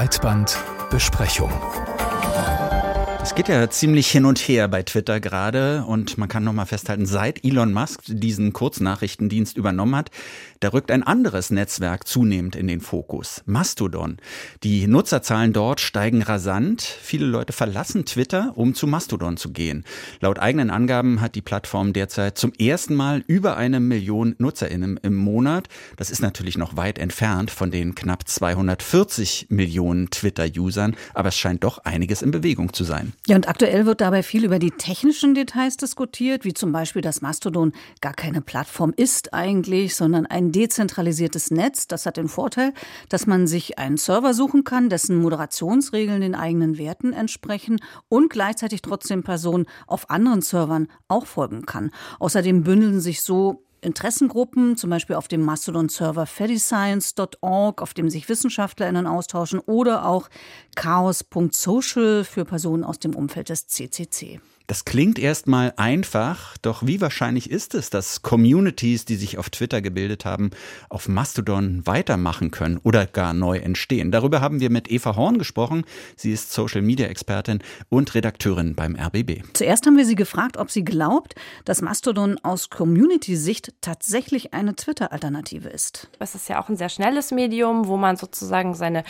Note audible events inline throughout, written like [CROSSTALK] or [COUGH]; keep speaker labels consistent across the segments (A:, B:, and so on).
A: Breitbandbesprechung.
B: Es geht ja ziemlich hin und her bei Twitter gerade und man kann nochmal festhalten, seit Elon Musk diesen Kurznachrichtendienst übernommen hat, da rückt ein anderes Netzwerk zunehmend in den Fokus, Mastodon. Die Nutzerzahlen dort steigen rasant. Viele Leute verlassen Twitter, um zu Mastodon zu gehen. Laut eigenen Angaben hat die Plattform derzeit zum ersten Mal über eine Million Nutzerinnen im Monat. Das ist natürlich noch weit entfernt von den knapp 240 Millionen Twitter-Usern, aber es scheint doch einiges in Bewegung zu sein.
C: Ja, und aktuell wird dabei viel über die technischen Details diskutiert, wie zum Beispiel, dass Mastodon gar keine Plattform ist eigentlich, sondern ein dezentralisiertes Netz. Das hat den Vorteil, dass man sich einen Server suchen kann, dessen Moderationsregeln den eigenen Werten entsprechen und gleichzeitig trotzdem Personen auf anderen Servern auch folgen kann. Außerdem bündeln sich so Interessengruppen, zum Beispiel auf dem Mastodon-Server fediscience.org, auf dem sich WissenschaftlerInnen austauschen, oder auch chaos.social für Personen aus dem Umfeld des CCC.
B: Das klingt erstmal einfach, doch wie wahrscheinlich ist es, dass Communities, die sich auf Twitter gebildet haben, auf Mastodon weitermachen können oder gar neu entstehen? Darüber haben wir mit Eva Horn gesprochen. Sie ist Social Media Expertin und Redakteurin beim RBB.
C: Zuerst haben wir sie gefragt, ob sie glaubt, dass Mastodon aus Community-Sicht tatsächlich eine Twitter-Alternative ist.
D: Es ist ja auch ein sehr schnelles Medium, wo man sozusagen seine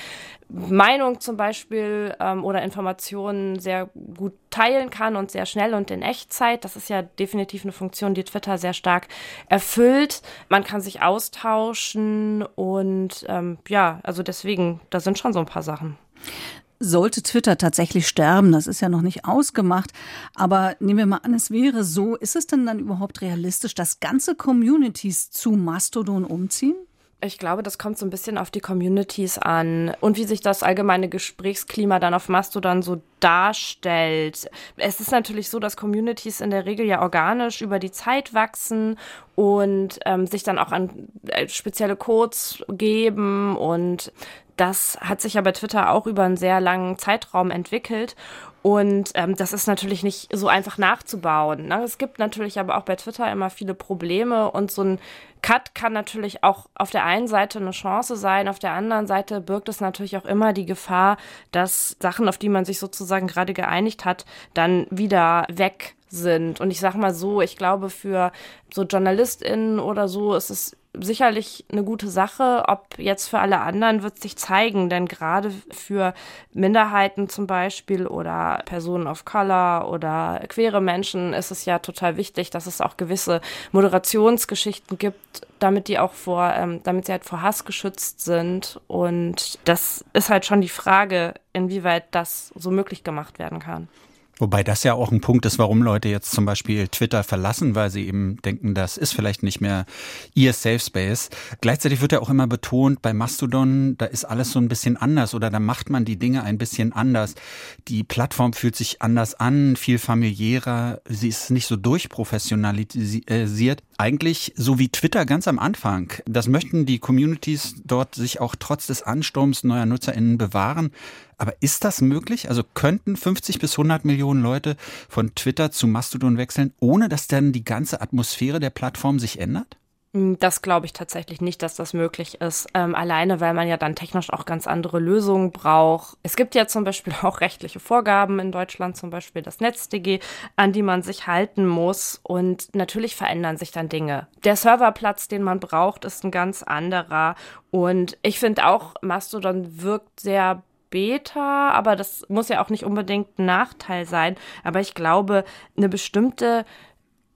D: Meinung zum Beispiel ähm, oder Informationen sehr gut teilen kann und sehr schnell und in Echtzeit. Das ist ja definitiv eine Funktion, die Twitter sehr stark erfüllt. Man kann sich austauschen und ähm, ja, also deswegen, da sind schon so ein paar Sachen.
C: Sollte Twitter tatsächlich sterben, das ist ja noch nicht ausgemacht, aber nehmen wir mal an, es wäre so, ist es denn dann überhaupt realistisch, dass ganze Communities zu Mastodon umziehen?
D: Ich glaube, das kommt so ein bisschen auf die Communities an und wie sich das allgemeine Gesprächsklima dann auf Mastodon so darstellt. Es ist natürlich so, dass Communities in der Regel ja organisch über die Zeit wachsen und ähm, sich dann auch an äh, spezielle Codes geben und das hat sich ja bei Twitter auch über einen sehr langen Zeitraum entwickelt. Und ähm, das ist natürlich nicht so einfach nachzubauen. Ne? Es gibt natürlich aber auch bei Twitter immer viele Probleme und so ein Cut kann natürlich auch auf der einen Seite eine Chance sein, auf der anderen Seite birgt es natürlich auch immer die Gefahr, dass Sachen, auf die man sich sozusagen gerade geeinigt hat, dann wieder weg sind. Und ich sag mal so, ich glaube, für so JournalistInnen oder so ist es sicherlich eine gute Sache. Ob jetzt für alle anderen wird sich zeigen, denn gerade für Minderheiten zum Beispiel oder Personen of Color oder queere Menschen ist es ja total wichtig, dass es auch gewisse Moderationsgeschichten gibt, damit die auch vor, ähm, damit sie halt vor Hass geschützt sind. Und das ist halt schon die Frage, inwieweit das so möglich gemacht werden kann.
B: Wobei das ja auch ein Punkt ist, warum Leute jetzt zum Beispiel Twitter verlassen, weil sie eben denken, das ist vielleicht nicht mehr ihr Safe Space. Gleichzeitig wird ja auch immer betont, bei Mastodon, da ist alles so ein bisschen anders oder da macht man die Dinge ein bisschen anders. Die Plattform fühlt sich anders an, viel familiärer, sie ist nicht so durchprofessionalisiert. Eigentlich so wie Twitter ganz am Anfang. Das möchten die Communities dort sich auch trotz des Ansturms neuer NutzerInnen bewahren. Aber ist das möglich? Also könnten 50 bis 100 Millionen Leute von Twitter zu Mastodon wechseln, ohne dass dann die ganze Atmosphäre der Plattform sich ändert?
D: Hm, das glaube ich tatsächlich nicht, dass das möglich ist. Ähm, alleine, weil man ja dann technisch auch ganz andere Lösungen braucht. Es gibt ja zum Beispiel [LAUGHS] auch rechtliche Vorgaben in Deutschland, zum Beispiel das NetzDG, an die man sich halten muss. Und natürlich verändern sich dann Dinge. Der Serverplatz, den man braucht, ist ein ganz anderer. Und ich finde auch, Mastodon wirkt sehr Beta, aber das muss ja auch nicht unbedingt ein Nachteil sein. Aber ich glaube, eine bestimmte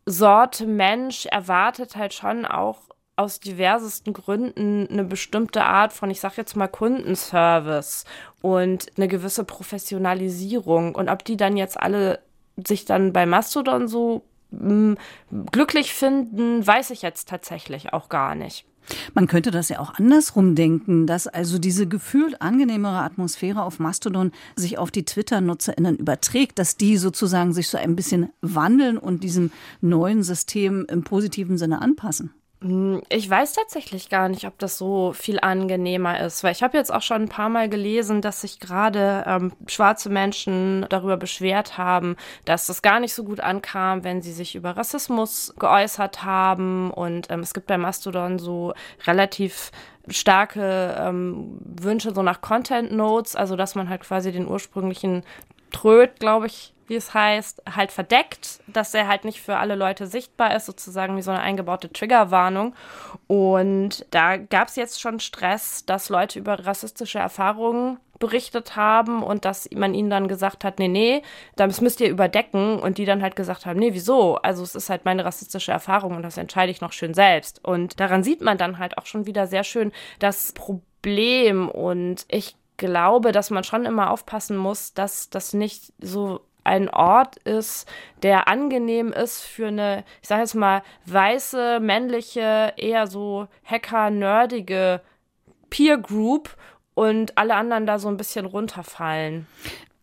D: Sorte Mensch erwartet halt schon auch aus diversesten Gründen eine bestimmte Art von, ich sag jetzt mal, Kundenservice und eine gewisse Professionalisierung. Und ob die dann jetzt alle sich dann bei Mastodon so mh, hm, glücklich finden, weiß ich jetzt tatsächlich auch gar nicht.
C: Man könnte das ja auch andersrum denken, dass also diese gefühlt angenehmere Atmosphäre auf Mastodon sich auf die Twitter-NutzerInnen überträgt, dass die sozusagen sich so ein bisschen wandeln und diesem neuen System im positiven Sinne anpassen.
D: Hm, ich weiß tatsächlich gar nicht, ob das so viel angenehmer ist, weil ich habe jetzt auch schon ein paar Mal gelesen, dass sich gerade ähm, schwarze Menschen darüber beschwert haben, dass das gar nicht so gut ankam, wenn sie sich über Rassismus geäußert haben. Und ähm, es gibt bei Mastodon so relativ starke ähm, Wünsche so nach Content Notes, also dass man halt quasi den ursprünglichen Tröd, glaube ich, wie es heißt, halt verdeckt, dass er halt nicht für alle Leute sichtbar ist, sozusagen wie so eine eingebaute Triggerwarnung. Und da gab es jetzt schon Stress, dass Leute über rassistische Erfahrungen berichtet haben und dass man ihnen dann gesagt hat, nee, nee, das müsst ihr überdecken und die dann halt gesagt haben, nee, wieso? Also es ist halt meine rassistische Erfahrung und das entscheide ich noch schön selbst. Und daran sieht man dann halt auch schon wieder sehr schön das Problem und ich glaube, dass man schon immer aufpassen muss, dass das nicht so ein Ort ist, der angenehm ist für eine, ich sage jetzt mal, weiße, männliche, eher so hacker-nerdige Peer Group und alle anderen da so ein bisschen runterfallen.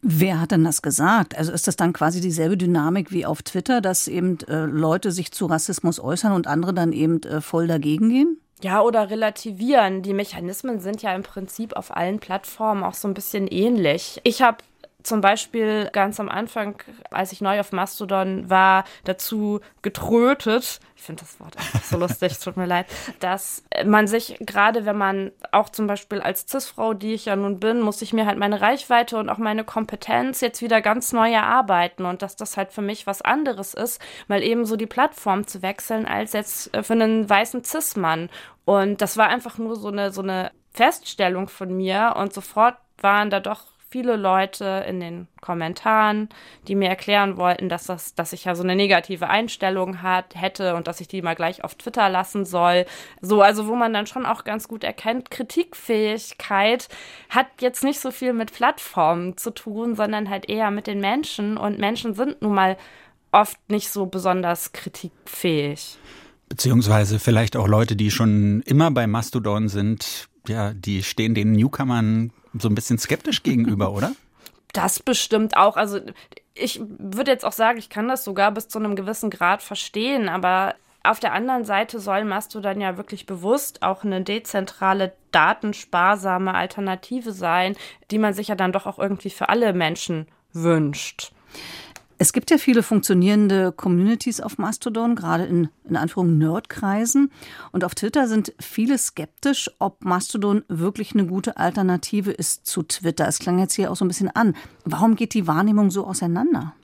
C: Wer hat denn das gesagt? Also ist das dann quasi dieselbe Dynamik wie auf Twitter, dass eben äh, Leute sich zu Rassismus äußern und andere dann eben äh, voll dagegen gehen?
D: Ja, oder relativieren. Die Mechanismen sind ja im Prinzip auf allen Plattformen auch so ein bisschen ähnlich. Ich habe zum Beispiel ganz am Anfang, als ich neu auf Mastodon war, dazu getrötet, ich finde das Wort einfach so lustig, tut mir leid, dass man sich gerade, wenn man auch zum Beispiel als Cis-Frau, die ich ja nun bin, muss ich mir halt meine Reichweite und auch meine Kompetenz jetzt wieder ganz neu erarbeiten und dass das halt für mich was anderes ist, mal eben so die Plattform zu wechseln, als jetzt für einen weißen Cis-Mann. Und das war einfach nur so eine, so eine Feststellung von mir und sofort waren da doch viele Leute in den Kommentaren, die mir erklären wollten, dass das, dass ich ja so eine negative Einstellung hat, hätte und dass ich die mal gleich auf Twitter lassen soll. So, also wo man dann schon auch ganz gut erkennt, Kritikfähigkeit hat jetzt nicht so viel mit Plattformen zu tun, sondern halt eher mit den Menschen und Menschen sind nun mal oft nicht so besonders kritikfähig.
B: Beziehungsweise vielleicht auch Leute, die schon immer bei Mastodon sind, ja, die stehen den Newcomern so ein bisschen skeptisch gegenüber, [LAUGHS] oder?
D: Das bestimmt auch. Also ich würde jetzt auch sagen, ich kann das sogar bis zu einem gewissen Grad verstehen, aber auf der anderen Seite soll Mastodon ja wirklich bewusst auch eine dezentrale, datensparsame Alternative sein, die man sich ja dann doch auch irgendwie für alle Menschen wünscht.
C: Es gibt ja viele funktionierende Communities auf Mastodon, gerade in, in Anführungszeichen Nerdkreisen. Und auf Twitter sind viele skeptisch, ob Mastodon wirklich eine gute Alternative ist zu Twitter. Es klang jetzt hier auch so ein bisschen an. Warum geht die Wahrnehmung so auseinander?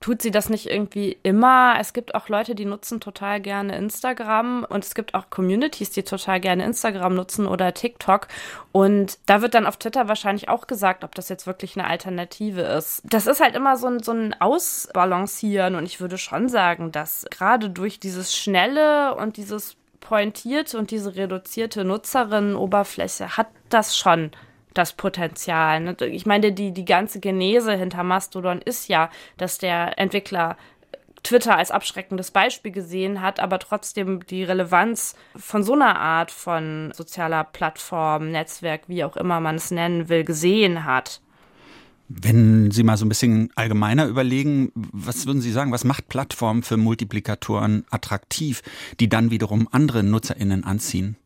D: Tut sie das nicht irgendwie immer. Es gibt auch Leute, die nutzen total gerne Instagram und es gibt auch Communities, die total gerne Instagram nutzen oder TikTok. Und da wird dann auf Twitter wahrscheinlich auch gesagt, ob das jetzt wirklich eine Alternative ist. Das ist halt immer so ein, so ein Ausbalancieren und ich würde schon sagen, dass gerade durch dieses Schnelle und dieses pointierte und diese reduzierte Nutzerinnenoberfläche hat das schon das Potenzial. Ne? Ich meine, die, die ganze Genese hinter Mastodon ist ja, dass der Entwickler Twitter als abschreckendes Beispiel gesehen hat, aber trotzdem die Relevanz von so einer Art von sozialer Plattform, Netzwerk, wie auch immer man es nennen will, gesehen hat.
B: Wenn Sie mal so ein bisschen allgemeiner überlegen, was würden Sie sagen, was macht Plattformen für Multiplikatoren attraktiv, die dann wiederum andere NutzerInnen anziehen?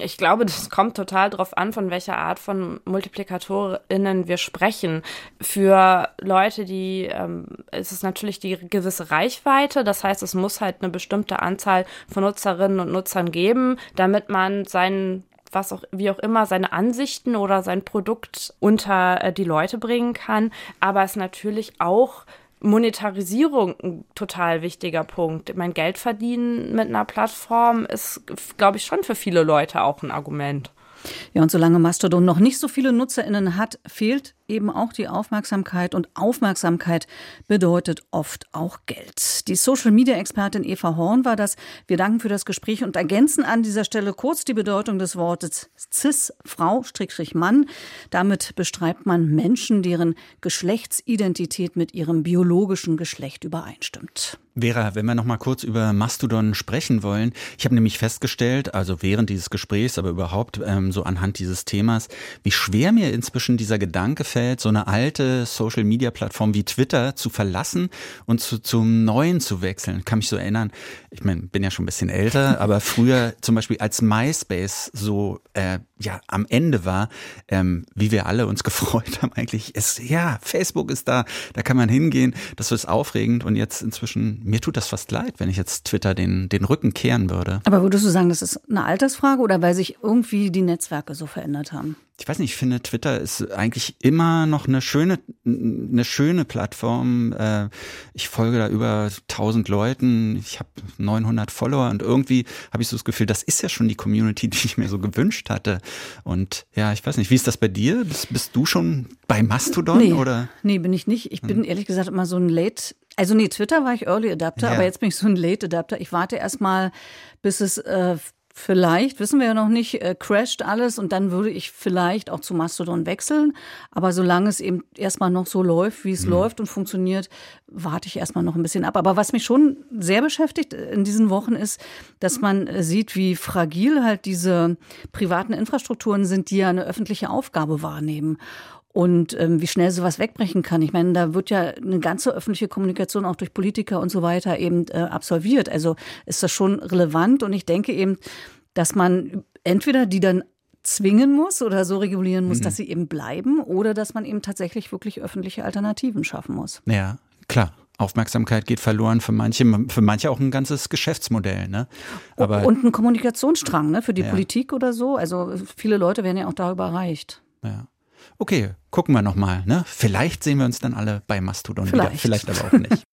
D: Ich glaube, das kommt total drauf an, von welcher Art von MultiplikatorInnen wir sprechen. Für Leute, die, ähm, ist es natürlich die gewisse Reichweite. Das heißt, es muss halt eine bestimmte Anzahl von Nutzerinnen und Nutzern geben, damit man seinen was auch, wie auch immer, seine Ansichten oder sein Produkt unter äh, die Leute bringen kann. Aber es natürlich auch Monetarisierung ein total wichtiger Punkt. Mein Geld verdienen mit einer Plattform ist, glaube ich, schon für viele Leute auch ein Argument.
C: Ja, und solange Mastodon noch nicht so viele NutzerInnen hat, fehlt eben auch die Aufmerksamkeit und Aufmerksamkeit bedeutet oft auch Geld. Die Social-Media-Expertin Eva Horn war das. Wir danken für das Gespräch und ergänzen an dieser Stelle kurz die Bedeutung des Wortes Cis, Frau, Strickstrich Mann. Damit beschreibt man Menschen, deren Geschlechtsidentität mit ihrem biologischen Geschlecht übereinstimmt.
B: Vera, wenn wir noch mal kurz über Mastodon sprechen wollen. Ich habe nämlich festgestellt, also während dieses Gesprächs, aber überhaupt, ähm, so anhand dieses Themas, wie schwer mir inzwischen dieser Gedanke fällt, so eine alte Social-Media-Plattform wie Twitter zu verlassen und zu, zum Neuen zu wechseln. Ich kann mich so erinnern, ich mein, bin ja schon ein bisschen älter, [LAUGHS] aber früher zum Beispiel als MySpace so äh, ja am Ende war, ähm, wie wir alle uns [LAUGHS] gefreut haben eigentlich, ist ja, Facebook ist da, da kann man hingehen, das ist aufregend und jetzt inzwischen, mir tut das fast leid, wenn ich jetzt Twitter den, den Rücken kehren würde.
C: Aber würdest du sagen, das ist eine Altersfrage oder weil sich irgendwie die Netzwerke so verändert haben?
B: ich weiß nicht, ich finde Twitter ist eigentlich immer noch eine schöne, eine schöne Plattform. Äh, ich folge da über 1000 Leuten, ich habe 900 Follower und irgendwie habe ich so das Gefühl, das ist ja schon die Community, [LAUGHS] die ich mir so gewünscht hatte. Und ja, ich weiß nicht, wie ist das bei dir? Bist, bist du schon bei Mastodon
C: nee,
B: oder?
C: Nee, bin ich nicht. Ich bin hm. ehrlich gesagt immer so ein Late also nee, Twitter war ich Early Adapter, ja. aber jetzt bin ich so ein Late Adapter. Ich warte erst mal, bis es äh, Vielleicht, wissen wir ja noch nicht, äh, crasht alles und dann würde ich vielleicht auch zu Mastodon wechseln. Aber solange es eben erstmal noch so läuft, wie es mhm. läuft und funktioniert, warte ich erstmal noch ein bisschen ab. Aber was mich schon sehr beschäftigt in diesen Wochen ist, dass man äh, sieht, wie fragil halt diese privaten Infrastrukturen sind, die ja eine öffentliche Aufgabe wahrnehmen und ähm, wie schnell sowas wegbrechen kann. Ich meine, da wird ja eine ganze öffentliche Kommunikation auch durch Politiker und so weiter eben äh, absolviert. Also ist das schon relevant und ich denke eben, dass man entweder die dann zwingen muss oder so regulieren muss, mhm. dass sie eben bleiben oder dass man eben tatsächlich wirklich öffentliche Alternativen schaffen muss.
B: Ja, klar. Aufmerksamkeit geht verloren für manche, für manche auch ein ganzes Geschäftsmodell, ne?
C: Aber und ein Kommunikationsstrang, ne, für die ja. Politik oder so. Also viele Leute werden ja auch darüber erreicht.
B: Ja okay, gucken wir nochmal. Ne? Vielleicht sehen wir uns dann alle bei Mastodon
C: vielleicht.
B: wieder. Vielleicht aber auch nicht.